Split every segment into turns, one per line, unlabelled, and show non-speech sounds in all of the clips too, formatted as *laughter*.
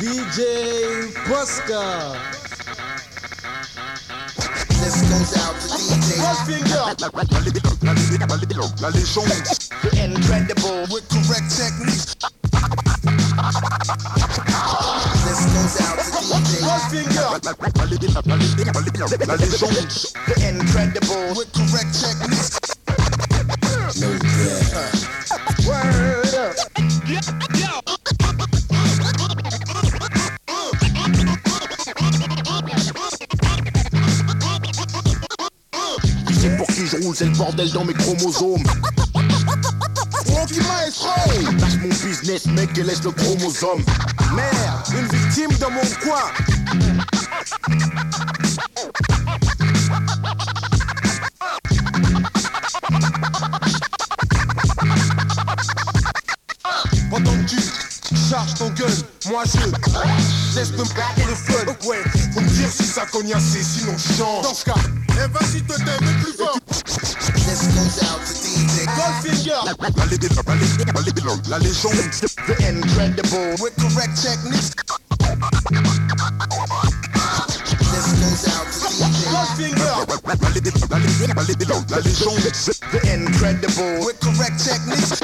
DJ Posca.
This goes out to DJ. Incredible with correct techniques. This goes out to DJ. Incredible with correct techniques.
Bordel dans mes chromosomes. *laughs*
Funky Maestro.
Lâche mon business, mec, et laisse le chromosome.
Merde, une victime dans mon coin. Pendant que tu charges ton gun, moi je teste me pour le fun. Ouais, faut me dire si ça cogne assez, sinon je change. Dans ce cas,
la légende.
The incredible with correct techniques. This goes out to DJ
la légende.
The incredible with correct techniques.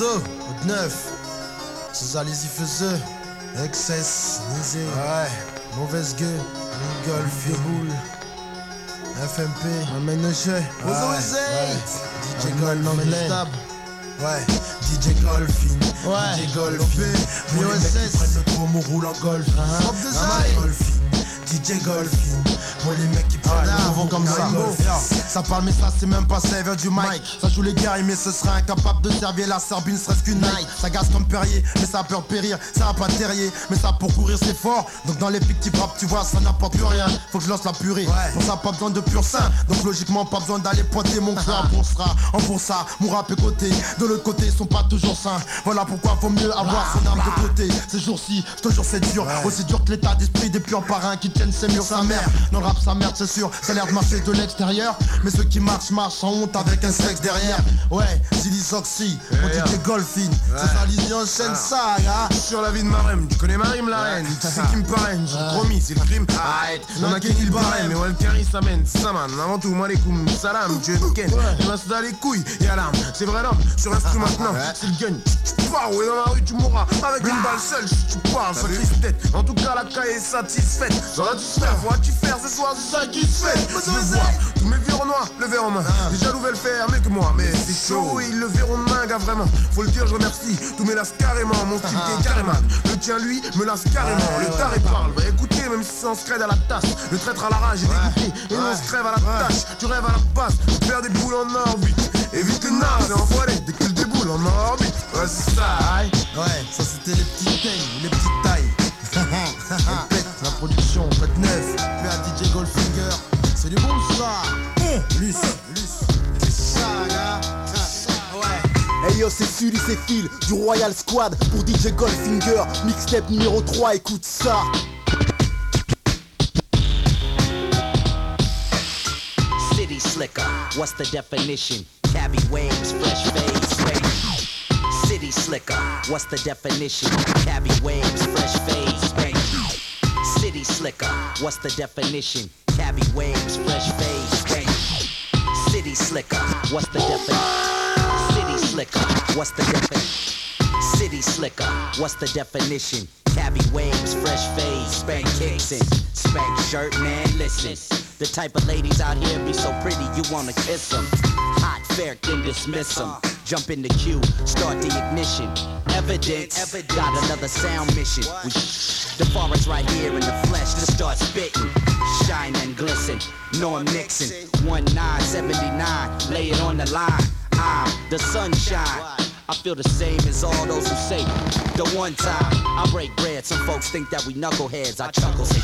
Zilizo, au 9. César les y faiseux, Excess, Nizé, ouais. Mauvaise gueule, Golf, vieux boule. FMP, amène le jeu.
Osez, osez.
DJ Golf, anglais. Ouais, DJ Golfin,
Ouais.
DJ Golfin. Pour les mecs qui prennent le mot roule en golf.
De ça.
Golfin, DJ Golfin. Pour les mecs qui prennent le gros mot
comme ça.
Ça parle mais ça c'est même pas serveur du mic. Ça joue les guerriers mais ce serait incapable de servir la Serbie ne serait-ce qu'une night. Ça gaze comme Perrier mais ça a peur de périr. Ça a pas terrier mais ça pour courir c'est fort. Donc dans les fictifs rap tu vois ça n'apporte plus rien. Faut que je lance la purée. Pour ça pas besoin de pur sein. Donc logiquement pas besoin d'aller pointer mon cœur Pour ça, en pour ça, mon rap est coté De l'autre côté ils sont pas toujours sains. Voilà pourquoi faut mieux avoir son arme de côté. Ces jours-ci, je te jure c'est dur. Aussi dur que l'état d'esprit des purs parrains Qui tiennent ses murs sa mère. Dans le rap sa merde c'est sûr. Ça a l'air de marcher de l'extérieur. Mais ceux qui marchent marchent sans honte avec un sexe derrière. Ouais, Zilly Zoxy, on dit que Golfin C'est ça l'idée enchaîne ça
Sur la vie de ma rème, tu connais ma rime la reine? Tu sais *laughs* qui me parraine, j'ai promis, c'est le crime. Arrête, on a Kenny le barème Mais Walkari s'amène, ça man Avant tout, malikum, salam, tu es Ken. Reste dans les couilles, y'a l'arme. C'est vrai l'homme, sur instrument maintenant. C'est le gun, tu pars, ouais dans la rue tu mourras. Avec une balle seule, tu parles, ça crise tête. En tout cas la caille est satisfaite. Ai tu faire, vois-tu faire ce soir, c'est ça qui se fait. Je voir tous mes vieux noirs, le verre en main. Déjà nouvelle faire mieux que moi, mais c'est chaud, ils le verront demain, gars, vraiment. Faut le dire, je remercie, mes lasses carrément. Mon style qui est carrément, le tien lui me lasse carrément. Le taré parle, va écouter même si c'est en scred à la tasse. Le traître à la rage est dégoûté, et on se crève à la tâche. Tu rêves à la passe, faire des boules en orbite. Évite le nard, c'est enfoiré, dès que tu le déboules en orbite. Ouais c'est ça, aïe.
Ouais, ça c'était les petites tailles, les petites C'est du bon ça. Luce, Luce. C'est ça, là. Ouais.
Hey yo, c'est Sully, c'est Phil du Royal Squad pour DJ Goldfinger. Mixtape numéro 3, écoute ça.
City slicker, what's the definition? Cabby waves, fresh fades, fade. City slicker, what's the definition? Cabby waves, fresh fades. Slicker, what's the definition? Cabby waves, fresh fades, bang. City slicker, what's the definition? City slicker, what's the definition? City slicker, what's the definition? Cabby waves, fresh fades, spank kicks and spank shirt, man, listen. The type of ladies out here be so pretty, you wanna kiss them. Hot, fair, can dismiss them. Jump in the queue, start the ignition. Evidence, got another sound mission. We the forest right here in the flesh, let's start spitting. Shine and glisten, Norm Nixon, 1979, lay it on the line. I'm the sunshine. I feel the same as all those who say the one time I break bread. Some folks think that we knuckleheads. I chuckle, say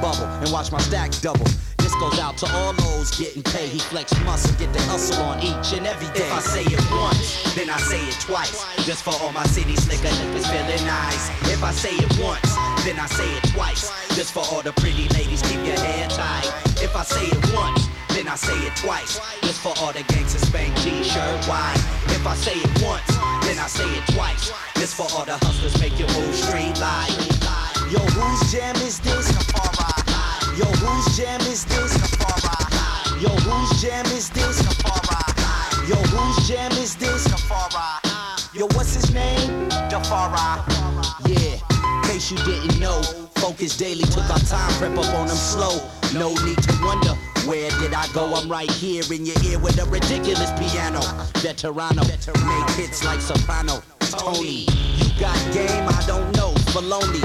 bubble, and watch my stack double. This goes out to all those getting paid. He flex muscle, get the hustle on each and every day. If I say it once, then I say it twice. Just for all my city slicker niggas feeling nice. If I say it once, then I say it twice. Just for all the pretty ladies, keep your hair tight. If I say it once, I say it twice. Just for all the gangsters, spank t-shirt white. If I say it once, then I say it twice. Just for all the hustlers, make your move street light. Yo, whose jam is this? Yo, whose jam is this? Yo, whose jam is this? Yo, whose jam is this? Yo, what's his name? Dafara. Yeah, in case you didn't know, Focus Daily took our time, prep up on them slow. No need to wonder. Where did I go? I'm right here in your ear with a ridiculous piano. Veterano, make hits like soprano. Tony, you got game? I don't know. Baloney,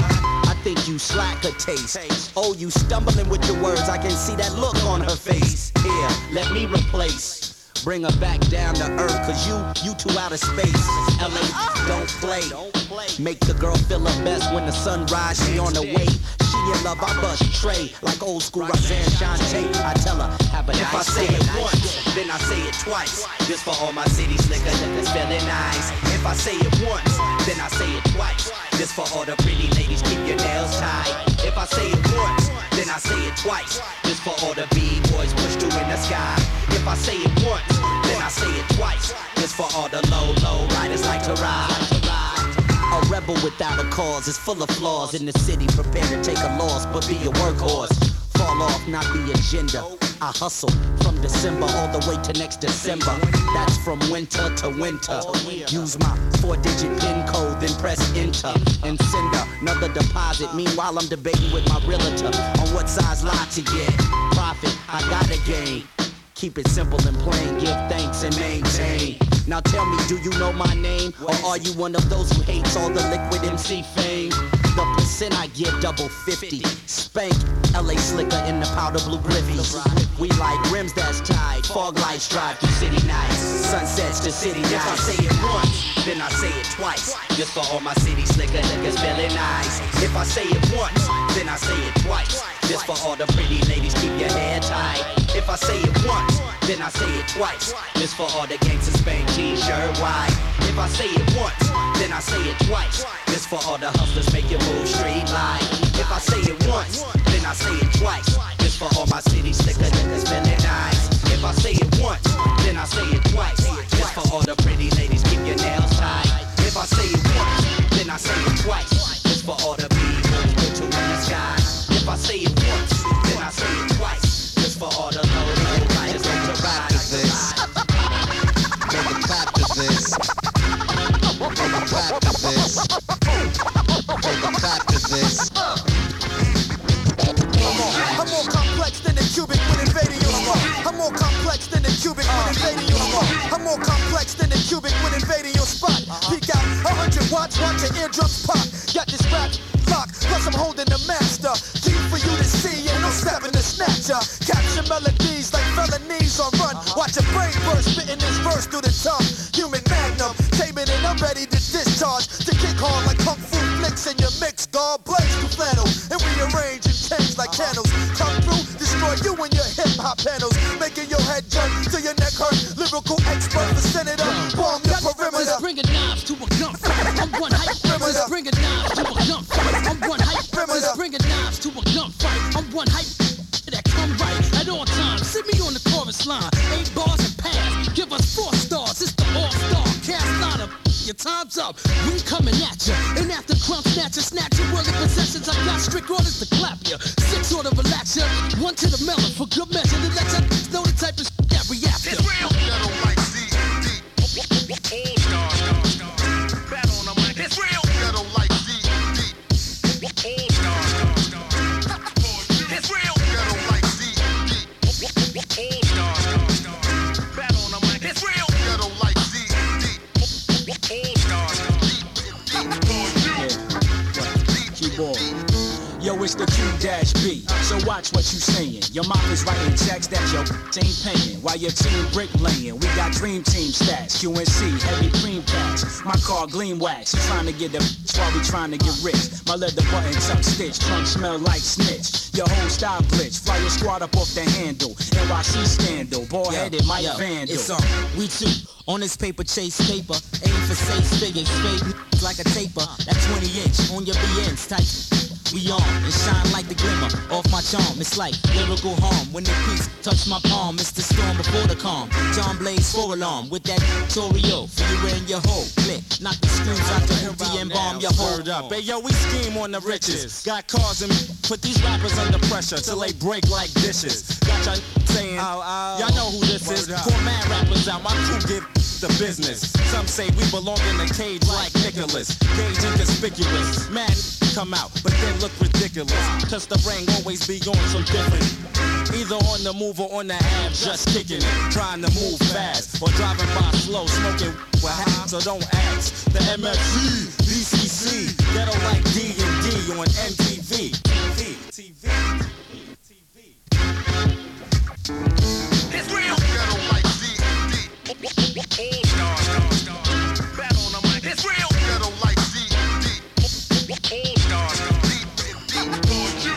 I think you slack a taste. Oh, you stumbling with your words. I can see that look on her face. Here, let me replace. Bring her back down to earth, cause you, you two out of space. LA, don't play. Make the girl feel her best when the sun rise, she on the way. She in love, I bust tray. Like old school Roxanne Shante. I tell her, have a If I say it once, then I say it twice. Just for all my city slicker niggas feeling nice. If I say it once, then I say it twice. Just for all the pretty ladies, keep your nails tight. If I say it once, then I say it twice. Just for all the B-boys push through in the sky. If I say it once, then I say it twice. Just for all the low, low riders like to ride. A rebel without a cause is full of flaws in the city. Prepare to take a loss, but be a workhorse. Fall off, not the agenda. I hustle from December all the way to next December. That's from winter to winter. Use my four digit PIN code, then press enter and send another deposit. Meanwhile, I'm debating with my realtor on what size lot to get. Profit, I gotta gain. Keep it simple and plain, give thanks and maintain. Now tell me, do you know my name? Or are you one of those who hates all the liquid MC fame? The percent I give double 50. Spank, LA slicker in the powder blue griffies. We like rims that's tied, fog lights drive through city nights. Sunsets to city nights. If I say it once, then I say it twice. Just for all my city slicker niggas feeling nice. If I say it once, then I say it twice. Just for all the pretty ladies, keep your hair tight. If I say it once, then I say it twice. This for all the gangsters, spank t-shirt. If I say it once, then I say it twice. This for all the hustlers, make your move straight line. If I say it once, then I say it twice. This for all my city slicker niggas feeling nice. Your
time's up. We coming at ya. And after crump snatcher, snatch your worldly possessions. I got strict orders to clap ya. Six order relax ya. One to the melon for good
So watch what you saying. Your mom is writing checks that your ain't paying. While your team brick laying. We got
Dream team stats, QNC, heavy cream patch. My car gleam wax, trying to get the while we trying to get rich. My leather button tuck stitch, trunk smell like snitch. Your whole style glitch, fly your squad up off the handle. NYC scandal, ball headed, Mike
Yo,
Vandal.
It's on. We too. On this paper chase paper. Aim for safe figures. Fade like a taper. That 20 inch on your BNs type. We on and shine like the glimmer off my charm. It's like lyrical harm when the piece touch my palm. It's the storm before the calm. John Blaze for alarm with that Torio for you and your whole click. Knock the screws out the hoopty and bomb your whole
up. Hey, yo, we scheme on the riches. Got cars and put these rappers under pressure till they break like dishes. Got y'all saying, oh, oh. y'all know who this is. Poor man rappers out, my crew give the business. Some say we belong in the cage like Nicholas. Cage inconspicuous. Man, come out, but then look ridiculous. Cause the ring always be on some different. Either on the move or on the ab, just kicking it. Trying to move fast or driving by slow, smoking what happens, so don't ask. The MFC, BCC, ghetto like D and D on MTV. TV, TV.
Stars,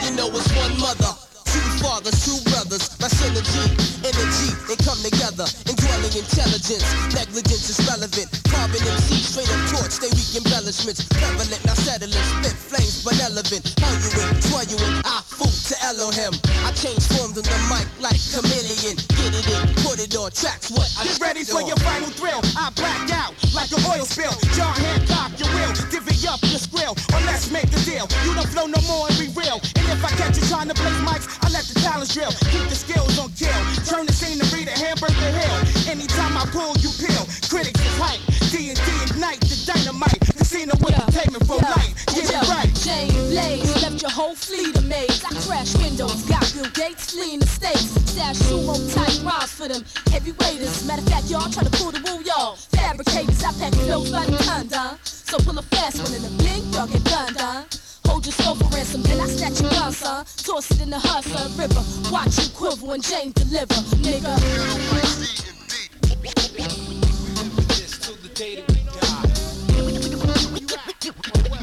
You know it's one mother, two fathers, two brothers. My synergy, energy, they come together. Indwelling intelligence, negligence is relevant. Carbon MC, straight up torch, they weak embellishments. Prevalent, now settling, spit flames, benevolent. Hellulent, twirling, I fool to Elohim. I change forms on the mic like chameleon. Get it in, on tracks. What I
Get ready for your final thrill. I black out like an oil spill. John Hancock, you will divvy up your skrill, or let's make a deal. You don't flow no more and be real. And if I catch you trying to play mics, I let the talents drill. Keep the skills on kill. Turn the scenery to hamburger hill. Anytime I pull, you peel. Critics is hype. D and D ignite the dynamite. Casino entertainment for life. Get it right.
Jane Blaze your whole fleet amazed. I crash windows, got Bill Gates fleeing the states. Stash sumo type rhymes for them heavy heavyweights. Matter of fact, y'all try to pull the wool, y'all. Fabricators, I pack flows by the ton, done. So pull a fast one in the blink, y'all get done, done. Hold your soul for ransom, then I snatch your gun, son. Toss it in the Hudson River. Watch you quiver when Jane deliver, nigga.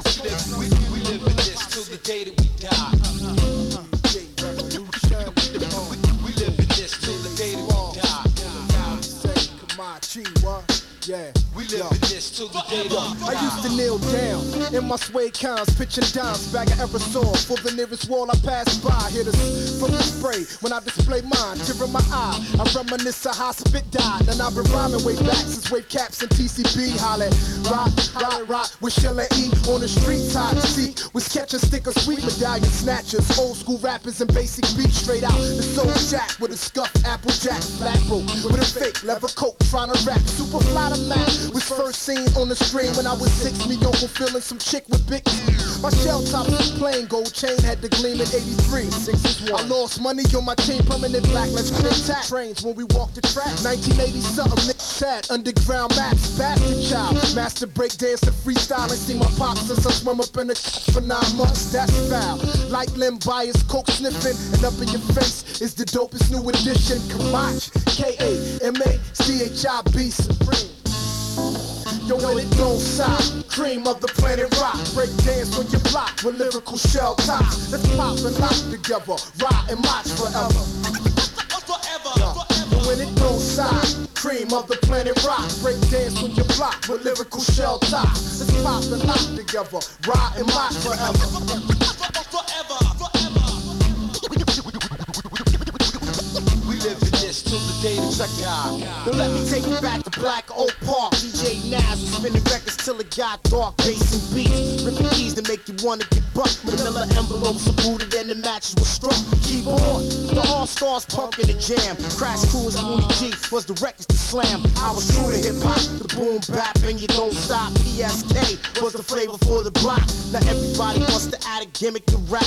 *laughs*
Yeah, we live in this till the day I used to kneel down in my suede cons, pitching dimes, bag of saw. for the nearest wall I pass by. Hit us from the spray when I display mine, tear in my eye. I reminisce of how spit died, and I've been rhyming way back since wave caps and TCB. Holla, rock, rock, rock with Sheila E on the streets. Hot seat was catching stickers, sweet medallion snatchers, old school rappers and basic beats straight out the soul jack with a scuffed apple jack, black bro with a fake leather coat, trying to rap. Super fly to Mac was first seen on the screen when I was six, me young feeling some chick with big. My shell top was plain gold chain had the gleam in 83. I lost money on my chain, permanent black. Let's clear trains when we walk the track. 1980 something, Nick Chad, underground maps, bastard child. Master break dance and freestyle and see my pops since I swim up in the for nine months. That's foul. Like Len Bias, coke sniffing, and up in your face is the dopest new edition. Kamach, K A M A C H I B Supreme. Yo, when it don't stop, cream of the planet rock. Break dance on your block with lyrical shell tops. Let's pop and lock together, rock and march forever. forever, Yo, when it don't stop, cream of the planet rock. Break dance on your block with lyrical shell tops. Let's pop and lock together, rock and march forever. forever. forever.
We live in this day that check out.
Now let me take you back to Black Oak Park. DJ Nas was spinning records till it got dark. Bass and beats, ripping keys to make you wanna get bucked. Manila envelopes are booted and the matches were struck. On, the All Stars pumping the jam. Crash Crew and Spoonie G was the records to slam. I was true to hip hop, the boom bap and you don't stop. PSK was the flavor for the block. Now everybody wants to add a gimmick to rap.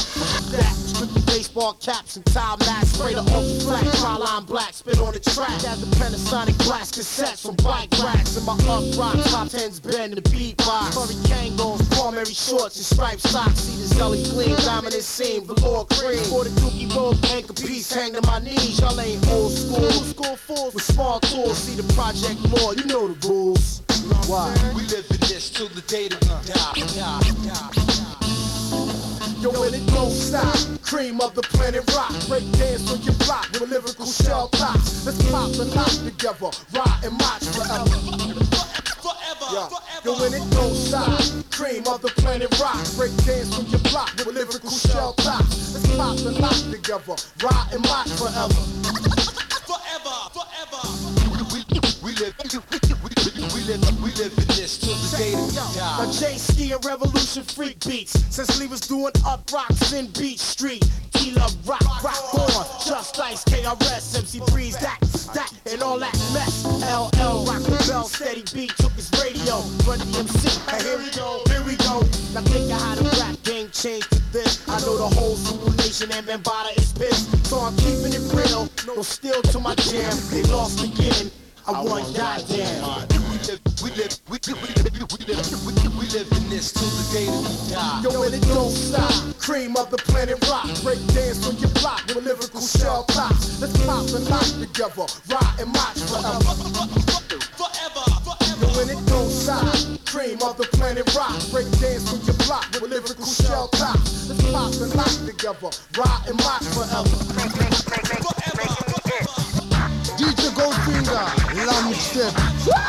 That strictly baseball caps and tie masks, spray the ultra flat, line black, spit on the track as the Panasonic blast cassettes from bike racks. And my upright top tens bend the beatbox. Hurry Kangols, primary shorts and striped socks. See the zelly gleam, dominant seam, velour cream. For the dookie rope, anchor piece, hang to my knees. Y'all ain't old school. Old school fools with small tools. See the project more, you know the rules. Why?
We live in this till the day that we die.
Yo, when it don't stop, cream of the planet rock. Break dance on your block with lyrical shell tops. Let's pop the lock together, rock and march forever. Forever, yeah. Forever. Yo, when it don't stop, cream of the planet rock. Break dance on your block with lyrical shell tops. Let's pop the lock together, rock and march forever.
Forever, forever. We live, we live, we live, we live in this till the day that we die.
A J ski and revolution freak beats. Since Lee was doing up rocks in Beach Street. He love rock, rock on. Just Ice, KRS, MC Breeze, that, that, and all that mess. LL, rock the bell, steady beat, took his radio. Run DMC, here we go, here we go. Now think of how the rap game changed to this. I know the whole Zulu Nation and Bambaataa is pissed. So I'm keeping it real, no steal to my jam. They lost again. I want goddamn.
We live, we live, we live, we live, we live, we live, we live in this till the day that we die.
Yo, and it don't stop. Cream of the planet rock. Break dance on your block with lyrical shell tops. Let's pop and lock together. Rock and march forever.
Forever,
Yo, and it. Cream of the planet rock. Break dance on your block with lyrical shell top. Let's pop and lock together. Rock and march forever. *laughs*
DJ Goldfinger, la mixtape.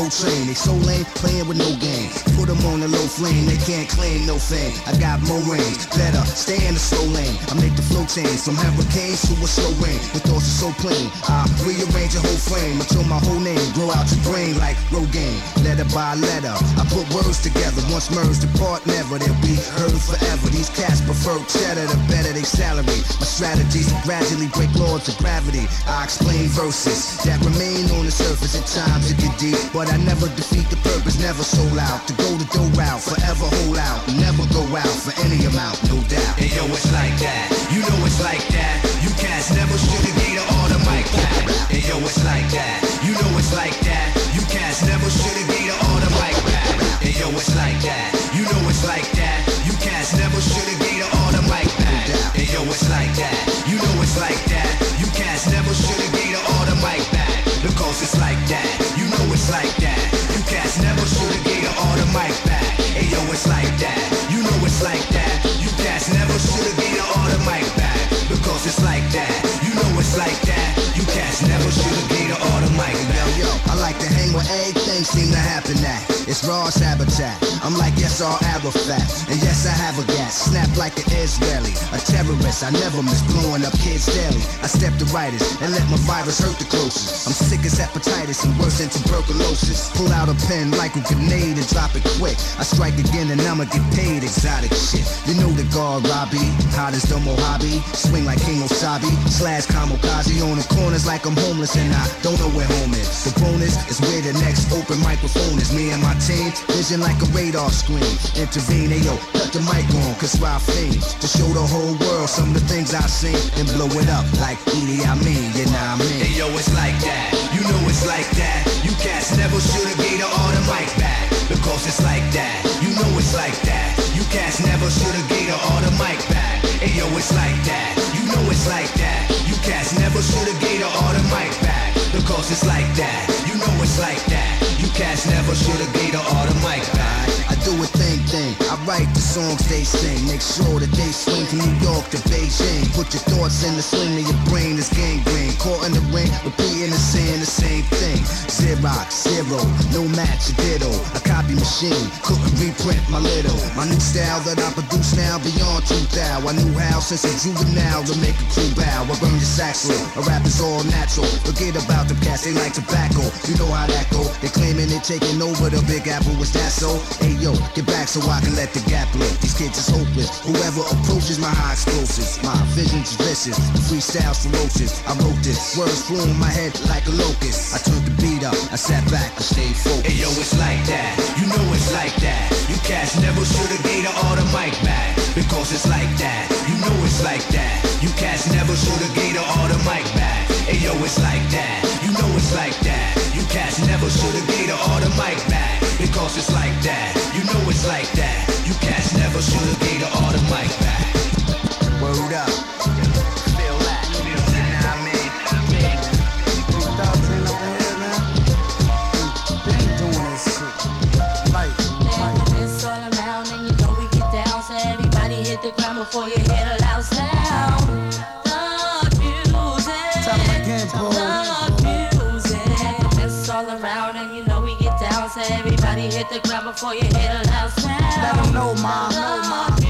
Make rappers go train, they so lame, playing with no game. Put them on a low flame, they can't claim no fame. I got more range, better, stay in the slow lane. I make the flow change from hurricanes to a slow rain. The thoughts are so plain, I rearrange your whole frame until my whole name grow out your brain like Rogaine. Letter by letter, I put words together. Once merged apart, never they'll be heard forever. These cats prefer cheddar, the better they salary. My strategies gradually break laws of gravity. I explain verses that remain on the surface at times it get deep, but I never defeat the purpose, never sold out. To go the dough route, forever hold out, never go out for any amount, no doubt.
Hey yo, it's like that. You know it's like that. You cats never should've gave the order mic back. Hey yo, it's like that. You know it's like that. You cats never should've gave the order mic back. Hey yo, it's like that. You know it's like that. You cats never should've gave the order mic back. Hey yo, it's like that. You know it's like that. It's like that. You cats never should've gave the order mic back. Because it's like that. You know it's like that. You cats never should've gave the order mic back.
Yo, yo, I like to hang where everything seem to happen at. It's Raw's habitat. I'm like Yasser Arafat. And yes, I have a gas. Snap like an Israeli. I never miss blowing up kids daily. I step the rightest and let my virus hurt the closest. I'm sick as hepatitis and worse than tuberculosis. Pull out a pen like a grenade and drop it quick. I strike again and I'ma get paid exotic shit. You know the guard Robbie, hot as the Mojave. Swing like King Osabi, slash kamikaze on the corners like I'm homeless and I don't know where home is. The bonus is where the next open microphone is. Me and my team, vision like a radar screen. Intervene, yo, cut the mic on, cause I fiend. To show the whole world some of the things I seen and blow it up like Edie I mean, you know what I mean?
Hey yo, it's like that. You know it's like that. You cats never should've gave all the mic back. Because it's like that. You know it's like that. You cats never should've gave the mic back. Hey yo, it's like that. You know it's like that. You cats never should've gave the mic back. Because it's like that. You know it's like that. You cats never should've gave all the mic back.
Do a thing thing. I write the songs they sing. Make sure that they swing from New York to Beijing. Put your thoughts in the sling of your brain is gangrene. Caught in the ring, repeating and saying the same thing. Xerox, zero, no match, a ditto. A copy machine, couldn't reprint my little. My new style that I produce now beyond 2000. I knew how since a juvenile to make a crew bow. I burn your sax slow. A rap is all natural. Forget about the cats, they like tobacco. You know how that go. They claiming they taking over the Big Apple. Was that so? Hey yo, get back so I can let the gap live. These kids is hopeless. Whoever approaches my high explosives, my vision's vicious. The freestyle's ferocious. I wrote this. Words flew in my head like a locust. I turned the beat up. I sat back and stayed focused.
Hey yo, it's like that. You know it's like that. You cats never should've gave the all the mic back. Because it's like that. You know it's like that. You cats never should've gave all the mic back. Hey yo, it's like that. You know it's like that. You cats never should've gave all the mic back. Because it's like that. You know it's like that. You cats never should've gave all the mic back.
Word up.
The ground before you hear the loud sound.
Let 'em know, ma.
Thug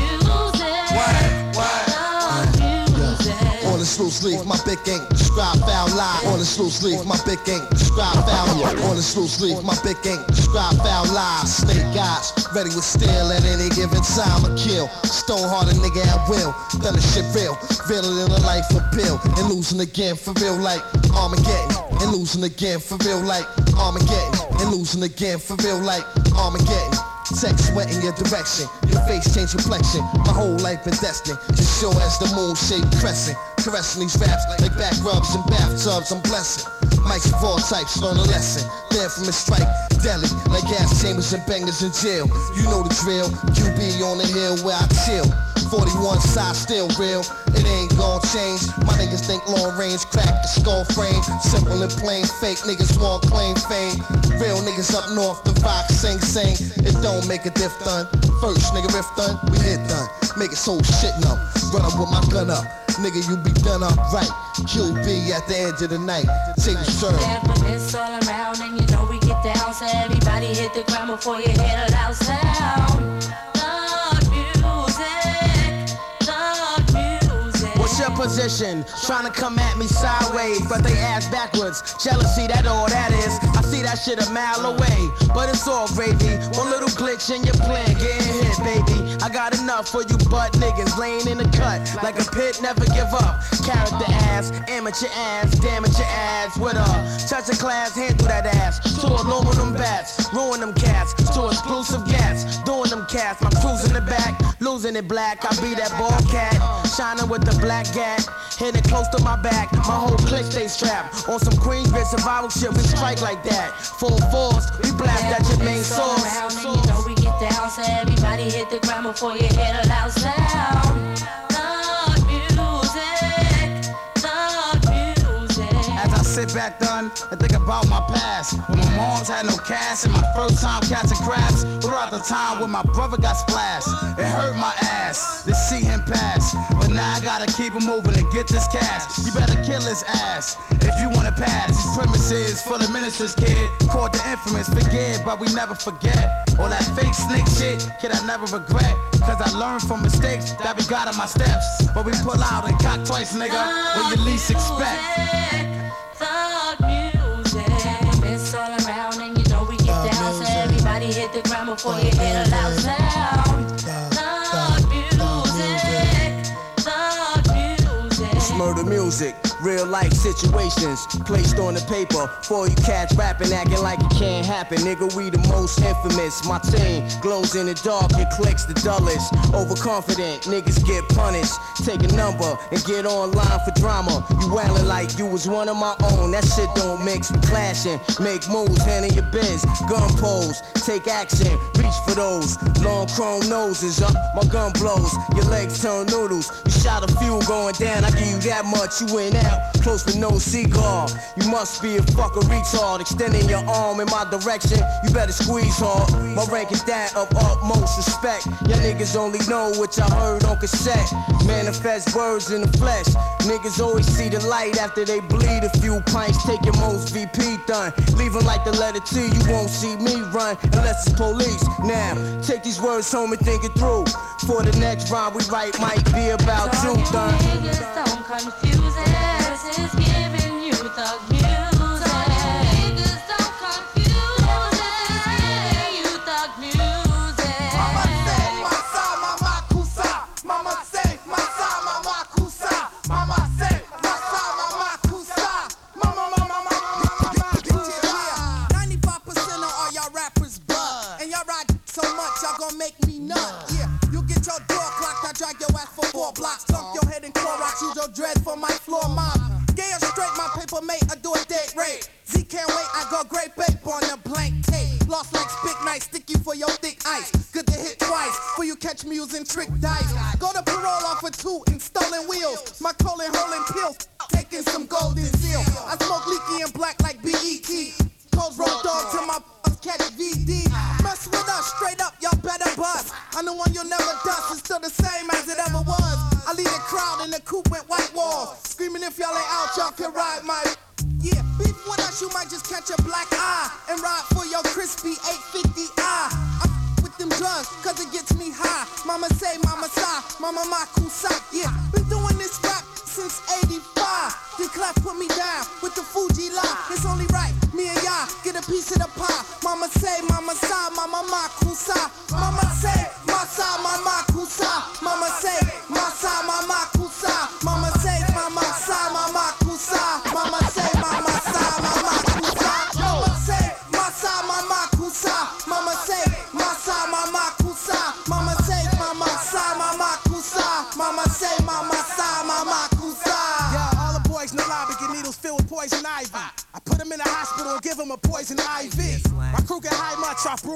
music.
On the loose leaf, my big ink, describe foul lie. On the loose leaf, my big ink, describe foul On the loose leaf, my big ink, describe foul lies. Snake eyes, ready with steel at any given time. A kill, stone hearted nigga at will. Done the shit real, realer than a life appeal. And losing again for real like Armageddon. And losing again for real like Armageddon. And losing again for real like Armageddon. Text went in your direction. Your face changed complexion. My whole life been destined. Just show as the moon shaped crescent. Caressing these raps like back rubs and bathtubs. I'm blessing. Mics of all types learn a lesson. Then from a strike, deli like gas chambers and bangers in jail. You know the drill. QB on the hill where I chill. 41 side still real. It ain't gon' change. My niggas think long range, crack the skull frame. Simple and plain, fake niggas won't claim fame. Real niggas up north, the rock sing sing. It don't make a diff done. First nigga riff done, we hit done. Make it so shit numb. Run up with my gun up. Nigga, you be done up right. QB at the end of the night. Table serve.
Yeah, but it's all around and you know we get everybody hit the ground before you the loud sound.
Position? Trying to come at me sideways, but they ass backwards. Jealousy, that all that is. I see that shit a mile away, but it's all gravy. One little glitch in your plan, getting hit, baby. I got enough for you butt niggas laying in the cut like a pit. Never give up. Character ass, amateur ass, damage your ass with a touch of class. Handle that ass. To aluminum bats, ruin them cats. To exclusive gas, doing them cats. My crew's in the back, losing it black. I be that ball cat, shining with the black gat. Hitting close to my back, my whole clique stay strapped. On some Queensbridge survival shit, we strike like that. Full force, we blast at your main source.
Down. So everybody hit the ground before you hear the loud sound.
Sit back done and think about my past. When my moms had no cash and my first time catching crabs Throughout the time when my brother got splashed It hurt my ass to see him pass. But now I gotta keep him moving and get this cash. You better kill his ass if you wanna pass. These premises for the ministers kid Caught the infamous, forget but we never forget. All that fake snake shit, kid I never regret. Cause I learned from mistakes that we got on my steps. But we pull out and cock twice nigga when you least expect
Hit the ground before you hear the loud
murder music, real life situations placed on the paper. For you cats rapping, acting like it can't happen. Nigga, we the most infamous. My team glows in the dark, it clicks the dullest. Overconfident, niggas get punished. Take a number and get online for drama. You wailing like you was one of my own. That shit don't mix, clashing. Make moves, handle your biz. Gun pose, take action, reach for those. Long chrome noses up, my gun blows. Your legs turn noodles. You shot a few going down, I give you that much, you that
out close with no cigar. You must be a fucking retard. Extending your arm in my direction, you better squeeze hard. My rank is that of utmost respect. Y'all niggas only know what y'all heard on cassette. Manifest words in the flesh. Niggas always see the light after they bleed a few pints. Take your most VP done. Leave 'em like the letter T. You won't see me run unless it's police. Now, take these words home and think it through. For the next rhyme we write might be about you, done.
Niggas don't confuse it. This is giving you thug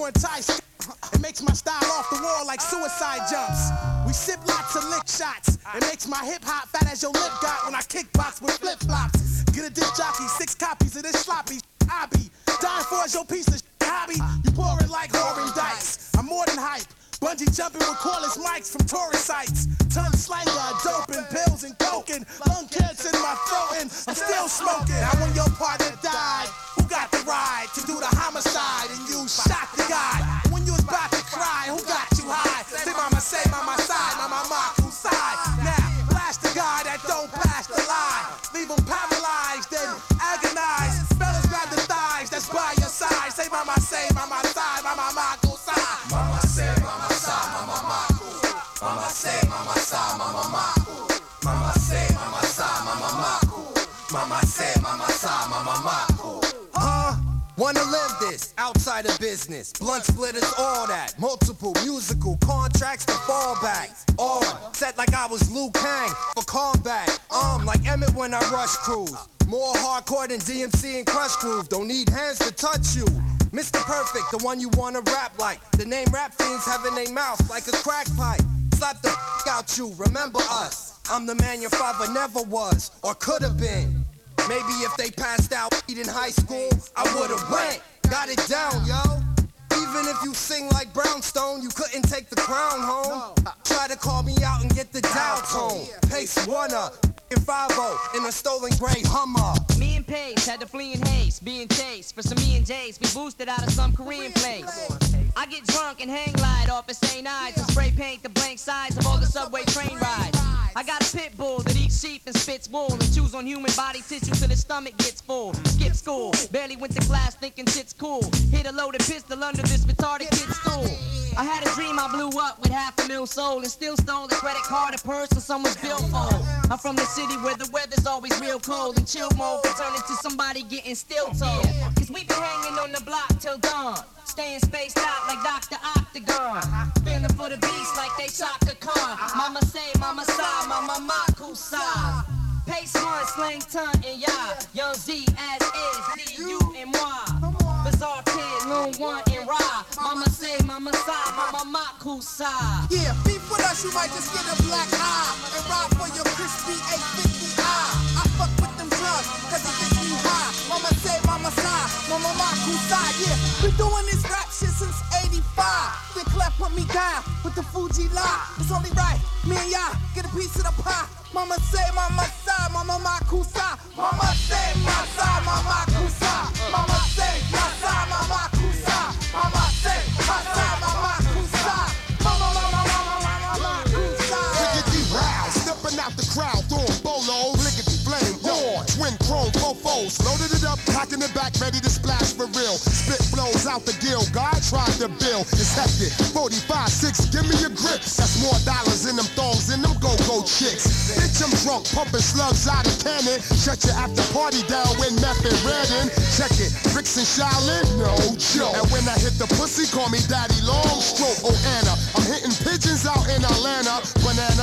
much
Wanna live this outside of business. Blunt splitters, all that. Multiple musical contracts to fall back. On set like I was Liu Kang for combat. Um, like Emmett when I rush crews. More hardcore than DMC and Krush Groove. Don't need hands to touch you. Mr. Perfect, the one you wanna rap like. The name rap fiends have in their mouth like a crack pipe. Slap the f out you, remember us. I'm the man your father never was or could have been. Maybe if they passed out in high school, I would've went. Got it down, yo. Even if you sing like Brownstone, you couldn't take the crown home. Try to call me out and get the dial tone. Pace one up, in 5 in a stolen gray Hummer.
Me and Pace had to flee in haste, being chased for some me and J's. We boosted out of some Korean place. I get drunk and hang glide off of St. Ides and spray paint the blank sides of all the subway train rides. I got a pit bull that eats sheep and spits wool and chews on human body tissue till his stomach gets full. Skip school, barely went to class thinking shit's cool. Hit a loaded pistol under this retarded kid's stool. I had a dream I blew up with half a mil soul and still stole a credit card, a purse, and someone's billfold. I'm from the city where the weather's always real cold and chill mode can turn into somebody getting still told. Cause we been hanging on the block till dawn. Staying spaced out like Dr. Octagon. Feeling for the beast like they Chaka Khan. Mama say, mama sigh, mama maku sigh. Pace one, slang tongue, and ya. Young Z as is, Z, you and moi. Bizarre kid, Loon one and Ra. Mama say, mama sigh, mama maku sigh.
Yeah, beef with us, you might just get a black eye and ride for your crispy 850i. I fuck with
high. Mama say, mama sigh, mama Maku side, yeah. Been doing this rap shit since 85. They clap put me down with the Fuji lie. It's only right, me and y'all get a piece of the pie. Mama say, mama sigh, mama Maku side. Mama say, my side, mama Maku side. Mama say, my side, mama
loaded it up, packing it back, ready to splash for real. Spit flows out the gill, God tried to build, it's hectic. 45, 6, give me a grip. That's more dollars in them thongs than them go-go chicks. Bitch, I'm drunk, pumping slugs out of cannon. Shut your after party down when meth and red in. Check it, bricks and Shaolin, no joke. And when I hit the pussy, call me Daddy Long Stroke. Oh Anna, I'm hitting pigeons out in Atlanta. Banana,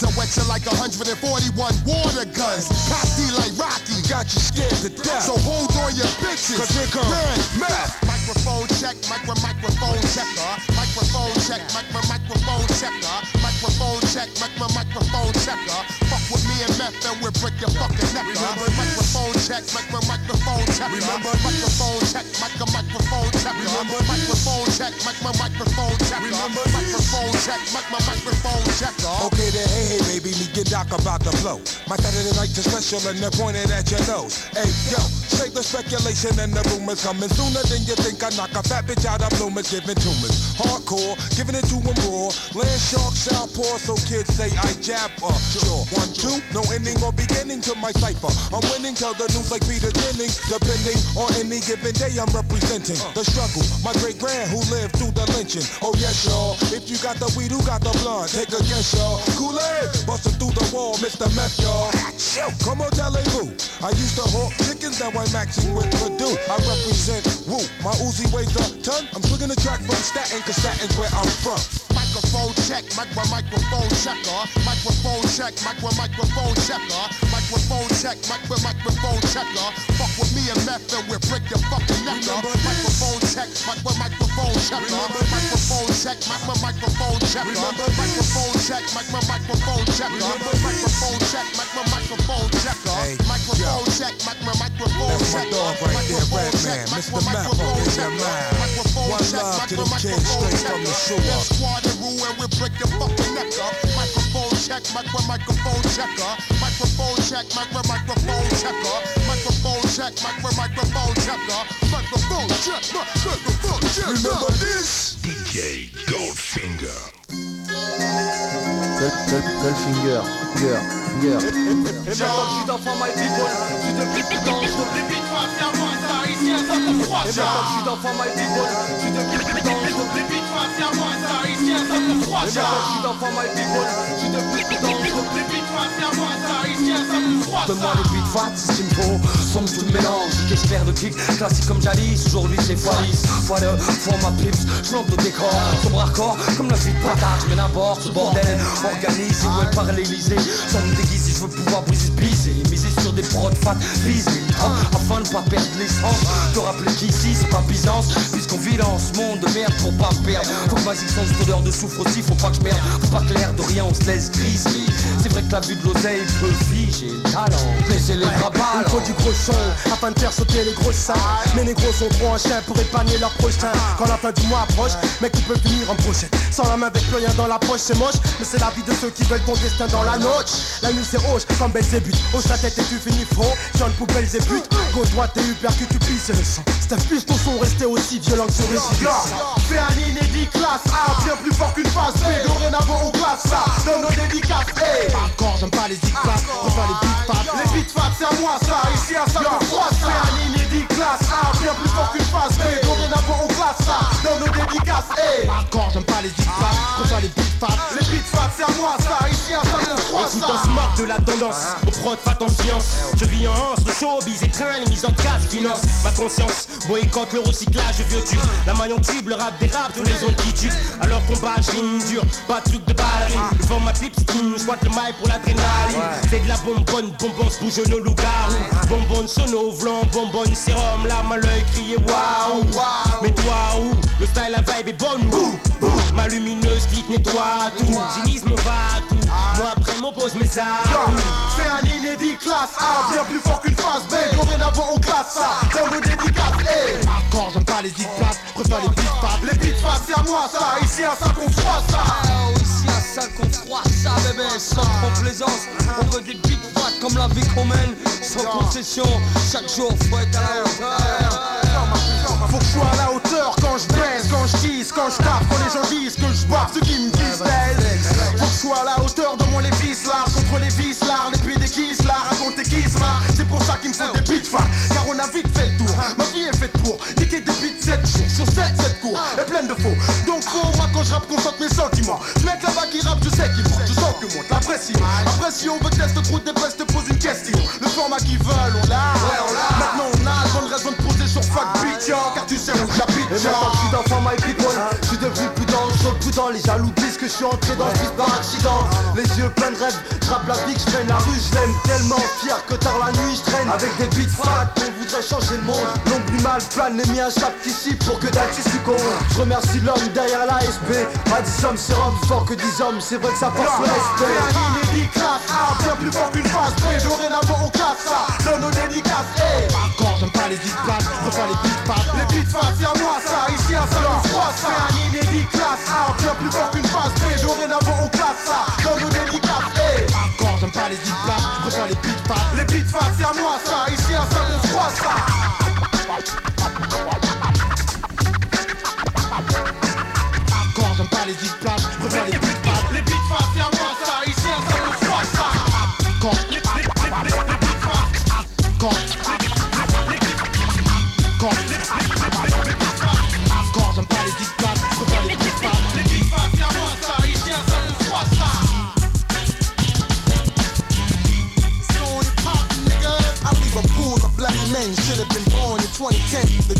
funds. I wet you like 141 water guns. Cocky like Rocky, got you scared to death. So hold on your bitches. Cause here comes meth. Microphone check, micro microphone checker. Microphone check, micro microphone checker. Microphone check, micro microphone checker. Fuck me and we'll break your fucking neck. Microphone check, micro microphone checker. Remember microphone check, micro microphone checker. Microphone check, micro microphone checker. Microphone check, micro microphone checker.
Okay then, hey, hey, baby, me get doc about the flow. My Saturday night is special and they're pointed at your nose. Hey, yo, say the speculation and the rumors coming sooner than you think. I knock a fat bitch out of bloomers, giving tumors. Hardcore, giving it to them raw. Land shark, southpaw, so kids say I jab uh, Sure, one, two, no ending or beginning to my cipher. I'm winning, tell the news like Peter Jennings. Depending on any given day, I'm representing the struggle. My great grand who lived through the lynching. Oh yes, y'all. If you got the weed, who got the blunt? Take a guess, y'all. Kool-Aid, busting through the wall, Mr. Meth, y'all. Come on, who. I used to hawk chickens, now I'm maxing with Perdue. I represent Woo. My Uzi weighs a ton. I'm swinging the track from Staten, cause Staten's where I'm from.
Microphone check, micro microphone checker. Microphone check, micro microphone checker. Microphone check, micro microphone checker. Fuck with me and meth and we'll break your fucking neck up. Microphone check, micro microphone checker. Microphone check, micro microphone checker. Microphone check, micro microphone checker. Microphone check, micro microphone checker. Microphone check, micro microphone checker.
Microphone check,
micro microphone checker. Microphone check, micro microphone checker. Squad and rule and we'll break your fucking neck up. Microphone check, micro microphone checker. Microphone check, micro microphone checker. Microphone check, micro microphone checker. Microphone check, microphone checker. Remember this?
DJ Goldfinger.
Goldfinger, Finger, Finger.
Et maintenant je suis d'enfant my people Je suis depuis plus dans le Les beats face à moi ça ici ça me froisse Et maintenant je suis d'enfant my people Je suis depuis plus dans maintenant je suis d'enfant my people Je suis depuis dans le
Donne-moi les beats fat, ce qu'il me faut Somme tout mélange, qu'espère de kick Classique comme Jalis, aujourd'hui c'est Foilis Fois de, fois ma pips, je au décor. Sombre hardcore, comme la vie de patate Je à bord ce bordel Organise, où elle par l'Elysée Sans me déguiser, je veux pouvoir briser, briser. Miser sur des prods fat, viser. Hein, Afin de pas perdre l'essence. Te rappeler qu'ici c'est pas Byzance. Puisqu'on vit dans ce monde de merde pour pas perdre. Faut que ma existence odeur de soufre aussi, faut pas que je merde. Faut pas que l'air de rien on se laisse griser. C'est vrai que la vue de l'oseille peut figer le talent. Laissez les bras
Il faut du gros son afin de faire sauter les grosses seins. Mais les gros sont trop en chien pour épargner leurs prochains. Quand la fin du mois approche, mec il peut finir en prochaine Sans la main avec plus rien dans la poche c'est moche. Mais c'est la vie de ceux qui veulent ton destin dans la noche. La nuit c'est rouge comme Belzébuth. Hausse la tête et tu finis faux, John poubelle et but. Gauche droite et uppercut tu pisses le sang. C'est un plus ton son resté aussi violent que ce récit
Fais un inédit classe A Bien plus fort qu'une phase B Dorénavant on classe ça Dans nos dédicaces hey.
Encore j'aime pas les zigzags, préfère les beats fat
Les beats fat c'est à moi ça Ici à ça me froisse Fais un inédit classe A Bien plus fort qu'une phase B Dorénavant on classe ça. Dans nos dédicaces hey.
Encore j'aime pas les zigzags, préfère les fat
Les beats fat c'est à moi ça Ici à ça.
on se moque de la tendance. Au prod, fat en science Je vis en hanse, le showbiz étreint Les mises en case finance ma conscience Boycott le recyclage vieux tube La maillon tube, le rap des rap Tous les zones qui tuent. Alors combat, j'rime dur Pas de truc de ballerine Devant ma clip, skin J'boite le mail pour l'adrénaline. C'est de la bonbonne, bonbonne, se bouge nos loups-garous Bonbonne, sono, vlan, bonbonne, sérum. Larme à l'œil, crier waouh. Mais toi où? Le style, la vibe est bonne. Ma lumineuse clique, nettoie tout Cynisme va tout Moi après m'oppose mes armes
Fais un inédit classe A Bien plus fort qu'une phase B Dorénavant on classe ça Dans nos dédicaces hey.
Encore j'aime pas
les dictates, préfère les beats fat.
Les beats fat, c'est à moi ça, ici à ça qu'on froisse ça.
Oh, ici à ça qu'on froisse ça, bébé, sans complaisance. On veut des beats fat comme la vie qu'on mène, sans concession. Chaque jour, faut être à la hauteur.
Faut que je sois à la hauteur quand je quand je tease, quand je tape, disent que je bois, ceux qui me disent baise. Faut que je sois à la hauteur de mon lévis là, contre les vis là, les pieds des kisses là, raconter qui se. C'est pour ça qu'il me faut des fat, car on a vite fait le tour. Ma vie est faite pour niquer des beats 7 jours sur 7, 7 cours, et pleine de faux. Donc faut moi quand je rappe concentre mes sentiments. Ce mec là-bas qui rappe, je sais qu'il ment, je sens que monte la pression. Après si on veut tester trop des te pose une question. Le format qu'ils veulent, on l'a. Maintenant on a bonne raison de poser sur fuck yo, car tu sais où j'habite,
Et maintenant je suis dans Format les jaloux que je suis entré dans ce par accident. Les yeux pleins de rêves, je rappe la vie que je traîne la rue Je l'aime tellement. Fier que tard la nuit je traîne Avec des beats fat, on voudrait changer le monde L'ombre du mal plane, les miens chaque ici Pour que d'actu succombe. Je remercie l'homme derrière la SB Pas 10 hommes, c'est rhum, fort que 10 hommes C'est vrai que ça force le respect
un inédit classe A, bien plus fort qu'une phase B, dorénavant on casse ça, donne nos dédicaces, hey
Encore, j'aime pas les dictates, préfère les beats fat.
Les beats fat, c'est à moi ça, ici à ça on froisse ça un inédit classe A, bien plus fort qu'une phase B, dorénavant on classe ça, donne nos dédicaces, hey.
Encore, j'aime pas les dictates, préfère les beats fat.
Les beats fat, c'est à moi ça, ici à ça on froisse ça.
Encore, j'aime pas les dictates,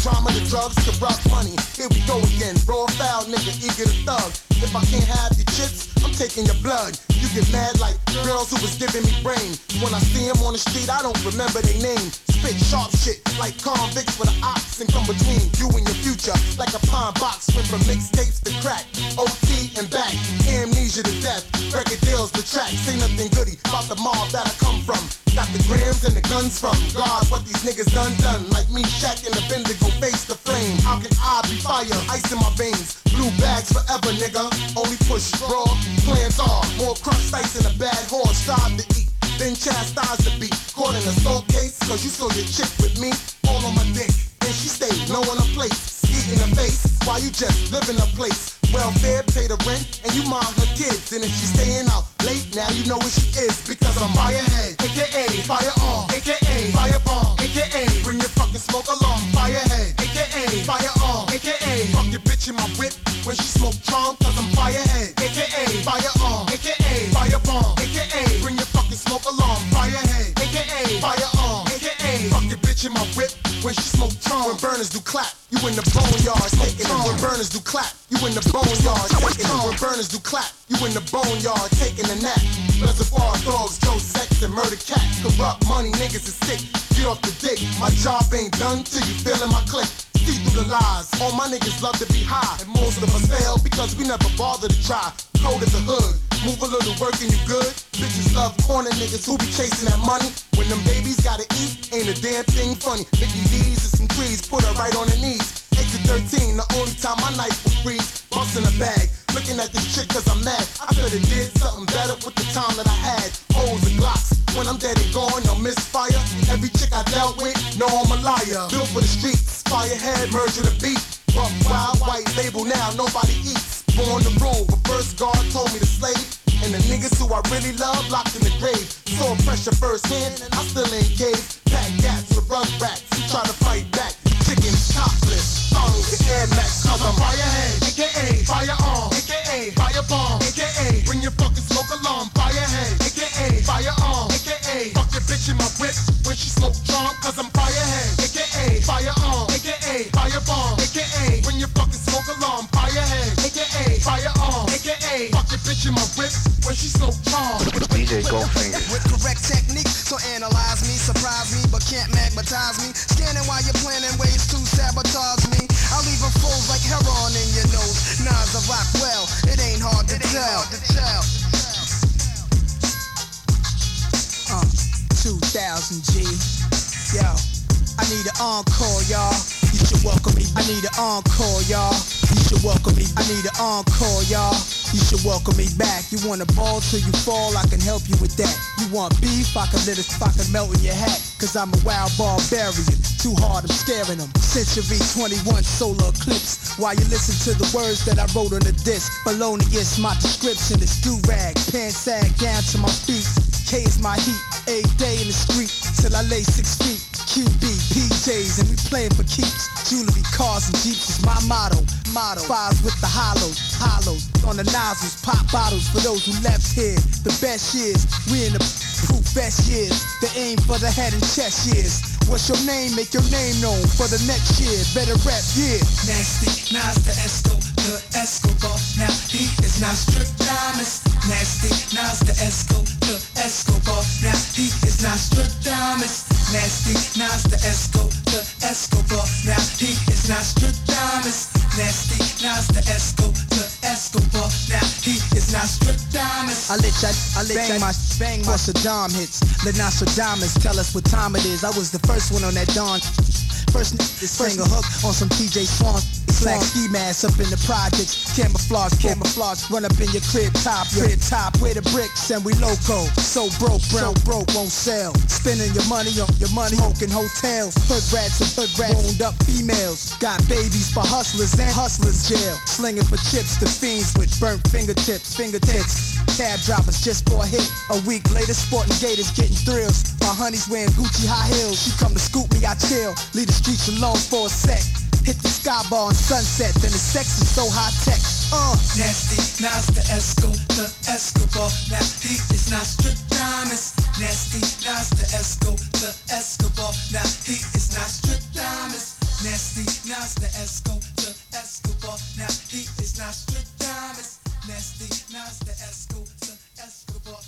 2010. The the drugs, corrupt money. Here we go again. Raw foul, nigga, eager to thug. If I can't have your chips, I'm taking your blood. You get mad like girls who was giving me brain. When I see them on the street, I don't remember their name. Spit sharp shit like convicts with an ox and come between you and your future. Like a pine box went from mixtapes to crack. OT and back. Amnesia to death. Record deals the track. Say nothing goody about the mob that I come from. Got the grams and the guns from God. What these niggas done done. Like me, Shaq and the Bendigo face the flame. How can I be fire? Ice in my veins. Blue bags forever, nigga. Only push raw. Plans are more crushed ice in a bad horse. Strive to eat. Then chastise the beat. Caught in a assault case. Cause you saw your chick with me. All on my dick. And she no one a place. In the face. While you just live in a place. Welfare, pay the rent, and you mind her kids. And if she's staying out late, now you know where she is. Because I'm firehead, aka fire on, aka fire bomb, aka bring your fucking smoke along. Firehead, aka fire on, aka fuck your bitch in my whip when she smoke Tron. Cause I'm firehead, aka fire on, aka fire bomb, aka bring your fucking smoke along. Firehead, aka fire on, aka fuck your bitch in my whip when she smoke Tron. When burners do clap, you in the boneyard taking it. When burners do clap, you in the boneyard taking it. When burners do clap, you in the boneyard taking a nap. Reservoir dogs, Joe sex and murder cat. Corrupt money, niggas is sick. Get off the dick. My job ain't done till you feeling my click. See through the lies. All my niggas love to be high. Of us fail because we never bother to try. Cold as a hood. Move a little work and you good. Bitches love corner niggas who be chasing that money. When them babies gotta eat, ain't a damn thing funny. Mickey D's and some trees, put her right on her knees. Exit 13, the only time my knife will freeze. Bust in a bag, looking at this chick cause I'm mad. I could've did something better with the time that I had. Holes and glocks, when I'm dead and gone, they'll misfire. Every chick I dealt with, know I'm a liar. Built for the streets, firehead, murder the beat. Rough, wild, white label now, nobody eats. Born to rule, but first God told me to slave. And the niggas who I really love locked in the grave. Saw pressure firsthand, and I still ain't cave. Pack gats with rug rats, try to fight back. Chicken topless, thongs Air Max, cause I'm firehead, aka fire on, aka fire bomb, aka bring your fucking smoke alarm, firehead, aka fire on, aka fuck your bitch in my whip when she smoke drunk, cause I'm firehead, aka fire on, aka fire aka fuck your bitch in my whip when she smoke drunk.
DJ Goldfinger.
With correct technique, so analyze me, surprise me, but can't magnetize me. Scanning while you're planning ways to sabotage me. I'll leave a fools like heroin in your nose. Nas of rock well, it ain't hard to tell. Uh, 2000 G. Yo, I need an encore, y'all. You should welcome me
I need an encore, y'all. You should welcome me. I need an encore, y'all. You should welcome me back. You want a ball till you fall, I can help you with that. You want beef, I can let it, can melt in your hat. Cause I'm a wild barbarian. Too hard, I'm scaring them. Century 21 solar eclipse. While you listen to the words that I wrote on the disc. Felonious, my description is do-rag. Pants sag down to my feet. K is my heat. A day in the street till I lay six feet. QB, PJs, and we playing for keeps. Jewelry, cars, and jeeps is my motto. Fives with the hollows, hollows on the nozzles, pop bottles for those who left here. The best years, we in the proof best years. The aim for the head and chest years. What's your name? Make your name known for the next year. Better rap, yeah.
Nasty, Nas the Esco, the Escobar. Now he is not strict diamonds. Nasty, Nas the Esco, the Escobar. Now he is not strict diamonds. Nasty, Nas the Esco, the Escobar. Now he is not strict diamonds.
I let ya, I let bang my bang my Saddam hits. Let Nostradamus tell us what time it is. I was the first one on that dawn. First to sing a hook on some TJ Swan. Black ski mask up in the projects. Camouflage, camouflage. Run up in your crib top, crib top. Where the bricks and we loco. So broke, broke, broke, won't sell. Spending your money on your money, smoking hotels. Hood rats and hood rats. Wound up females. Got babies for hustlers and hustlers jail. Slinging for chips to fiends with burnt fingertips, fingertips. Cab drivers just for a hit. A week later, sporting gators getting thrills. My honey's wearing Gucci high heels. She come to scoop me, I chill. Leave the streets alone for a sec. Hit the sky bar on sunset, then the sex is so high tech. Uh.
Nasty, Nas the Esco, the Escobar. Now he is diamonds. Nasty, Nas the Esco, the Escobar. Now he is diamonds. Nasty, Nas the Esco, the Escobar. Now he is diamonds. Nasty, Nas the Esco, the Escobar.